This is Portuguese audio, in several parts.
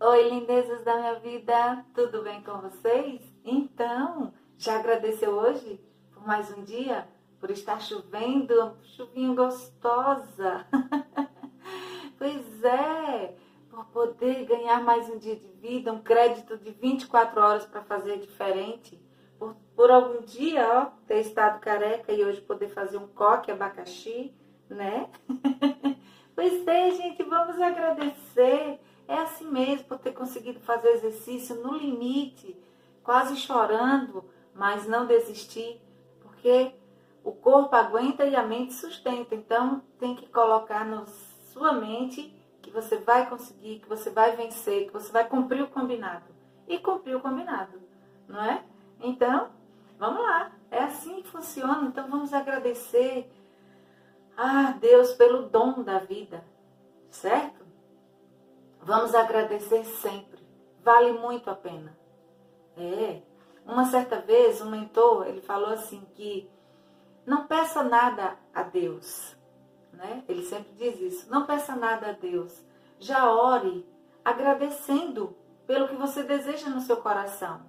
Oi, lindezas da minha vida, tudo bem com vocês? Então, já agradeceu hoje por mais um dia? Por estar chovendo, chuvinha gostosa. pois é, por poder ganhar mais um dia de vida, um crédito de 24 horas para fazer diferente. Por, por algum dia, ó, ter estado careca e hoje poder fazer um coque abacaxi, né? pois é, gente, vamos agradecer. É assim mesmo, por ter conseguido fazer exercício no limite, quase chorando, mas não desistir, porque o corpo aguenta e a mente sustenta. Então, tem que colocar na sua mente que você vai conseguir, que você vai vencer, que você vai cumprir o combinado. E cumprir o combinado, não é? Então, vamos lá. É assim que funciona. Então, vamos agradecer a Deus pelo dom da vida, certo? Vamos agradecer sempre. Vale muito a pena. É. Uma certa vez, um mentor, ele falou assim que não peça nada a Deus, né? Ele sempre diz isso. Não peça nada a Deus. Já ore agradecendo pelo que você deseja no seu coração.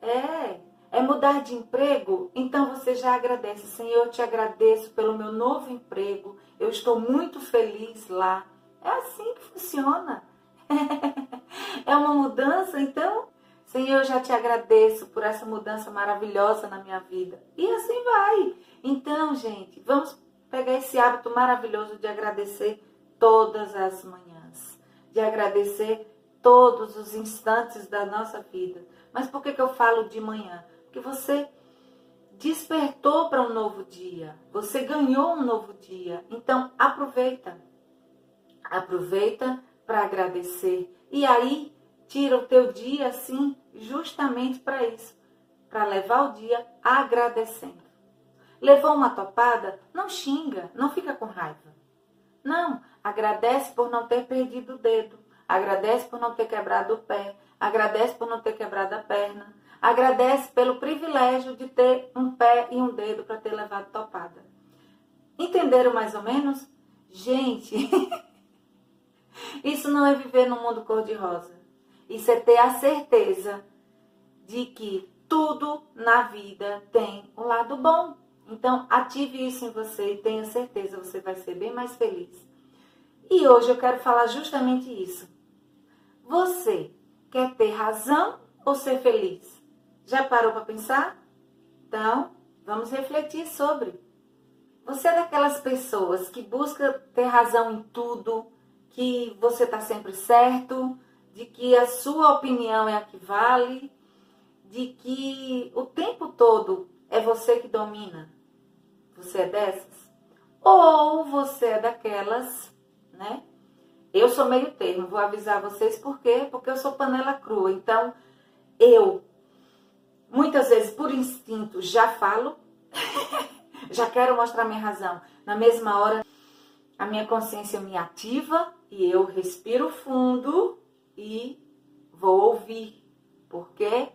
É, é mudar de emprego, então você já agradece. Senhor, eu te agradeço pelo meu novo emprego. Eu estou muito feliz lá. É assim que funciona. é uma mudança, então, Senhor, eu já te agradeço por essa mudança maravilhosa na minha vida. E assim vai. Então, gente, vamos pegar esse hábito maravilhoso de agradecer todas as manhãs, de agradecer todos os instantes da nossa vida. Mas por que, que eu falo de manhã? Porque você despertou para um novo dia, você ganhou um novo dia. Então, aproveita. Aproveita para agradecer. E aí, tira o teu dia assim, justamente para isso, para levar o dia agradecendo. Levou uma topada? Não xinga, não fica com raiva. Não, agradece por não ter perdido o dedo, agradece por não ter quebrado o pé, agradece por não ter quebrado a perna, agradece pelo privilégio de ter um pé e um dedo para ter levado topada. Entenderam mais ou menos? Gente, isso não é viver num mundo cor-de-rosa. Isso é ter a certeza de que tudo na vida tem um lado bom. Então, ative isso em você e tenha certeza, você vai ser bem mais feliz. E hoje eu quero falar justamente isso. Você quer ter razão ou ser feliz? Já parou para pensar? Então, vamos refletir sobre. Você é daquelas pessoas que busca ter razão em tudo, que você está sempre certo, de que a sua opinião é a que vale, de que o tempo todo é você que domina. Você é dessas? Ou você é daquelas, né? Eu sou meio termo, vou avisar vocês por quê? Porque eu sou panela crua. Então, eu, muitas vezes por instinto, já falo, já quero mostrar minha razão. Na mesma hora, a minha consciência me ativa e eu respiro fundo e vou ouvir. Por quê?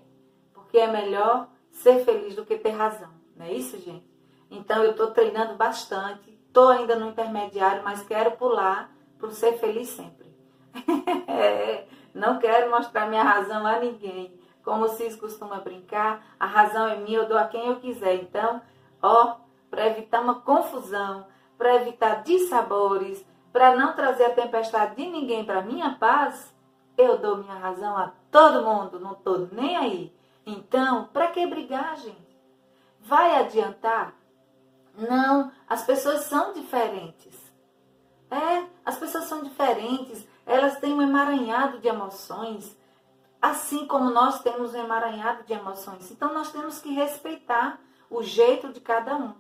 Porque é melhor ser feliz do que ter razão. Não é isso, gente? Então eu estou treinando bastante, estou ainda no intermediário, mas quero pular para ser feliz sempre. Não quero mostrar minha razão a ninguém. Como vocês costumam brincar, a razão é minha, eu dou a quem eu quiser. Então, ó, para evitar uma confusão, para evitar dissabores, para não trazer a tempestade de ninguém para minha paz, eu dou minha razão a todo mundo, não estou nem aí. Então, para que brigar, gente? Vai adiantar? Não, as pessoas são diferentes. É, as pessoas são diferentes, elas têm um emaranhado de emoções, assim como nós temos um emaranhado de emoções. Então nós temos que respeitar o jeito de cada um.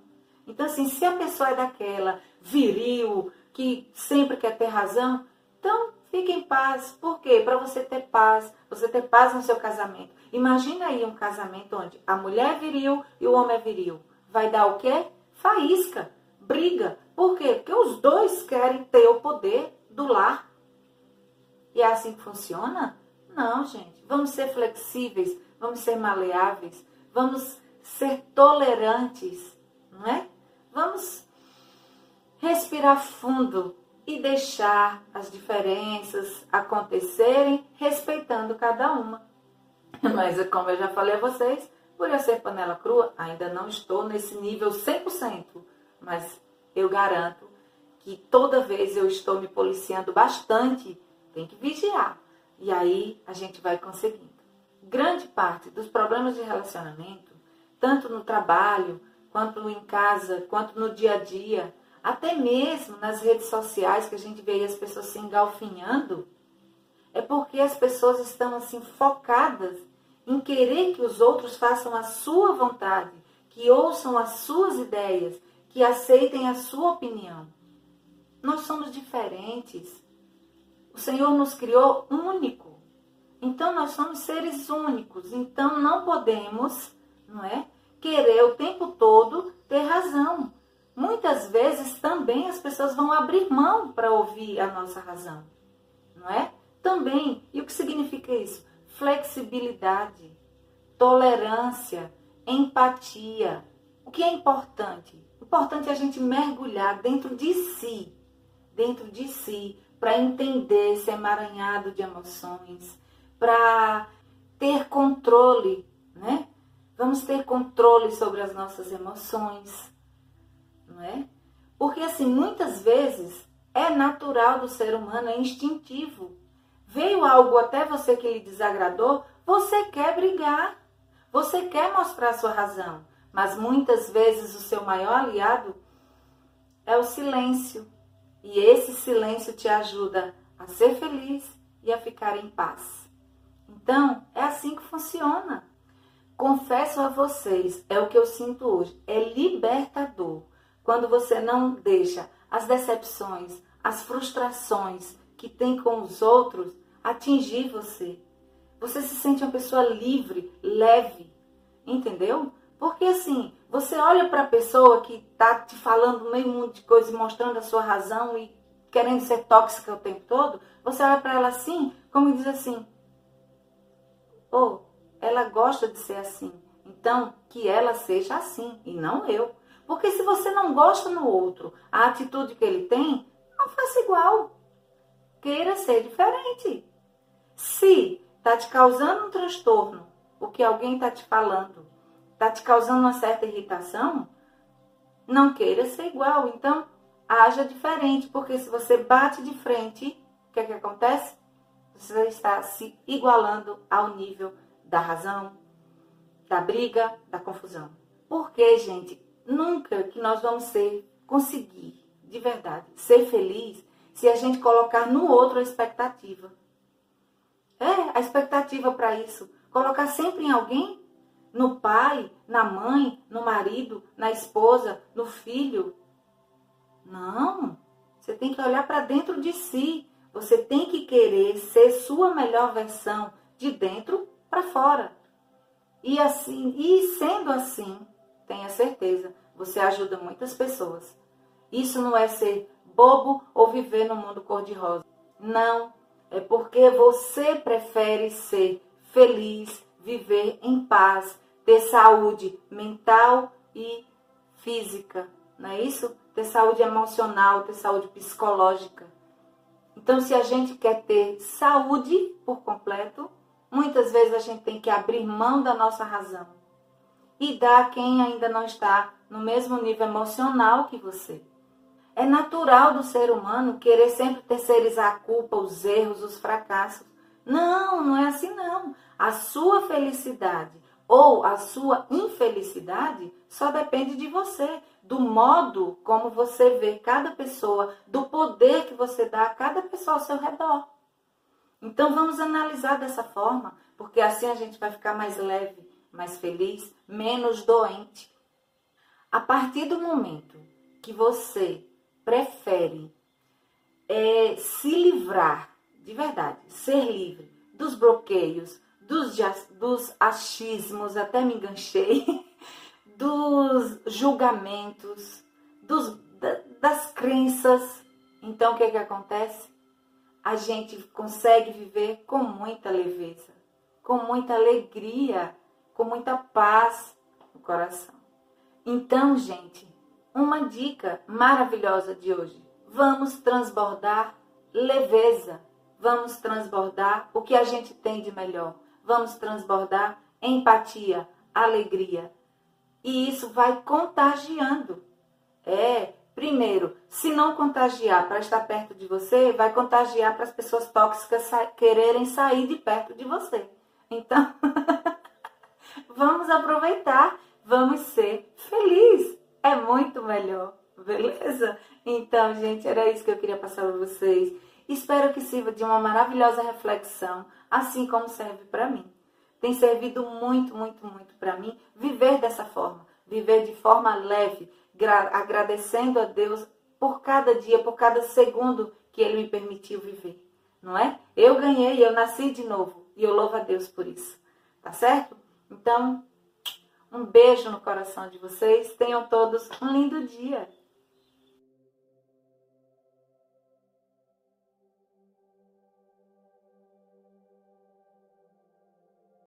Então, assim, se a pessoa é daquela viril, que sempre quer ter razão, então fique em paz. Por quê? Para você ter paz, você ter paz no seu casamento. Imagina aí um casamento onde a mulher é viril e o homem é viril. Vai dar o quê? faísca, briga. Por quê? Porque os dois querem ter o poder do lar. E é assim que funciona? Não, gente. Vamos ser flexíveis, vamos ser maleáveis, vamos ser tolerantes, não é? Vamos respirar fundo e deixar as diferenças acontecerem respeitando cada uma. Mas como eu já falei a vocês, por eu ser panela crua, ainda não estou nesse nível 100%, mas eu garanto que toda vez eu estou me policiando bastante, tem que vigiar. E aí a gente vai conseguindo. Grande parte dos problemas de relacionamento, tanto no trabalho, quanto em casa, quanto no dia a dia, até mesmo nas redes sociais que a gente vê as pessoas se engalfinhando, é porque as pessoas estão assim focadas em querer que os outros façam a sua vontade, que ouçam as suas ideias, que aceitem a sua opinião. Nós somos diferentes. O Senhor nos criou único. Então nós somos seres únicos. Então não podemos, não é, querer o tempo todo ter razão. Muitas vezes também as pessoas vão abrir mão para ouvir a nossa razão, não é? Também, e o que significa isso? Flexibilidade, tolerância, empatia. O que é importante? Importante é a gente mergulhar dentro de si dentro de si para entender esse emaranhado de emoções, para ter controle, né? Vamos ter controle sobre as nossas emoções, não é? Porque assim, muitas vezes é natural do ser humano, é instintivo. Veio algo até você que lhe desagradou, você quer brigar, você quer mostrar sua razão, mas muitas vezes o seu maior aliado é o silêncio, e esse silêncio te ajuda a ser feliz e a ficar em paz. Então, é assim que funciona. Confesso a vocês, é o que eu sinto hoje, é libertador quando você não deixa as decepções, as frustrações que tem com os outros atingir você. Você se sente uma pessoa livre, leve, entendeu? Porque assim, você olha para a pessoa que está te falando meio mundo de coisa, mostrando a sua razão e querendo ser tóxica o tempo todo, você olha para ela assim, como diz assim: "Oh, ela gosta de ser assim. Então, que ela seja assim e não eu". Porque se você não gosta no outro, a atitude que ele tem, não faça igual. Queira ser diferente. Se está te causando um transtorno, o que alguém está te falando, está te causando uma certa irritação, não queira ser igual. Então, haja diferente, porque se você bate de frente, o que é que acontece? Você está se igualando ao nível da razão, da briga, da confusão. Porque, gente, nunca que nós vamos ser, conseguir, de verdade, ser feliz se a gente colocar no outro a expectativa. É, a expectativa para isso. Colocar sempre em alguém no pai, na mãe, no marido, na esposa, no filho. Não. Você tem que olhar para dentro de si. Você tem que querer ser sua melhor versão de dentro para fora. E assim, e sendo assim, tenha certeza, você ajuda muitas pessoas. Isso não é ser bobo ou viver no mundo cor-de-rosa. Não, é porque você prefere ser feliz, viver em paz, ter saúde mental e física, não é isso? Ter saúde emocional, ter saúde psicológica. Então, se a gente quer ter saúde por completo, muitas vezes a gente tem que abrir mão da nossa razão e dar a quem ainda não está no mesmo nível emocional que você. É natural do ser humano querer sempre terceirizar a culpa, os erros, os fracassos. Não, não é assim não. A sua felicidade ou a sua infelicidade só depende de você, do modo como você vê cada pessoa, do poder que você dá a cada pessoa ao seu redor. Então vamos analisar dessa forma, porque assim a gente vai ficar mais leve, mais feliz, menos doente. A partir do momento que você prefere é, se livrar, de verdade, ser livre dos bloqueios, dos, dos achismos, até me enganchei, dos julgamentos, dos, das crenças. Então, o que, é que acontece? A gente consegue viver com muita leveza, com muita alegria, com muita paz no coração. Então, gente, uma dica maravilhosa de hoje. vamos transbordar leveza, vamos transbordar o que a gente tem de melhor, vamos transbordar empatia, alegria. E isso vai contagiando. É, primeiro, se não contagiar para estar perto de você, vai contagiar para as pessoas tóxicas sa quererem sair de perto de você. Então, vamos aproveitar, vamos ser felizes. É muito melhor, beleza? Então, gente, era isso que eu queria passar para vocês. Espero que sirva de uma maravilhosa reflexão, assim como serve para mim. Tem servido muito, muito, muito para mim viver dessa forma, viver de forma leve, agradecendo a Deus por cada dia, por cada segundo que Ele me permitiu viver, não é? Eu ganhei, eu nasci de novo e eu louvo a Deus por isso, tá certo? Então, um beijo no coração de vocês, tenham todos um lindo dia.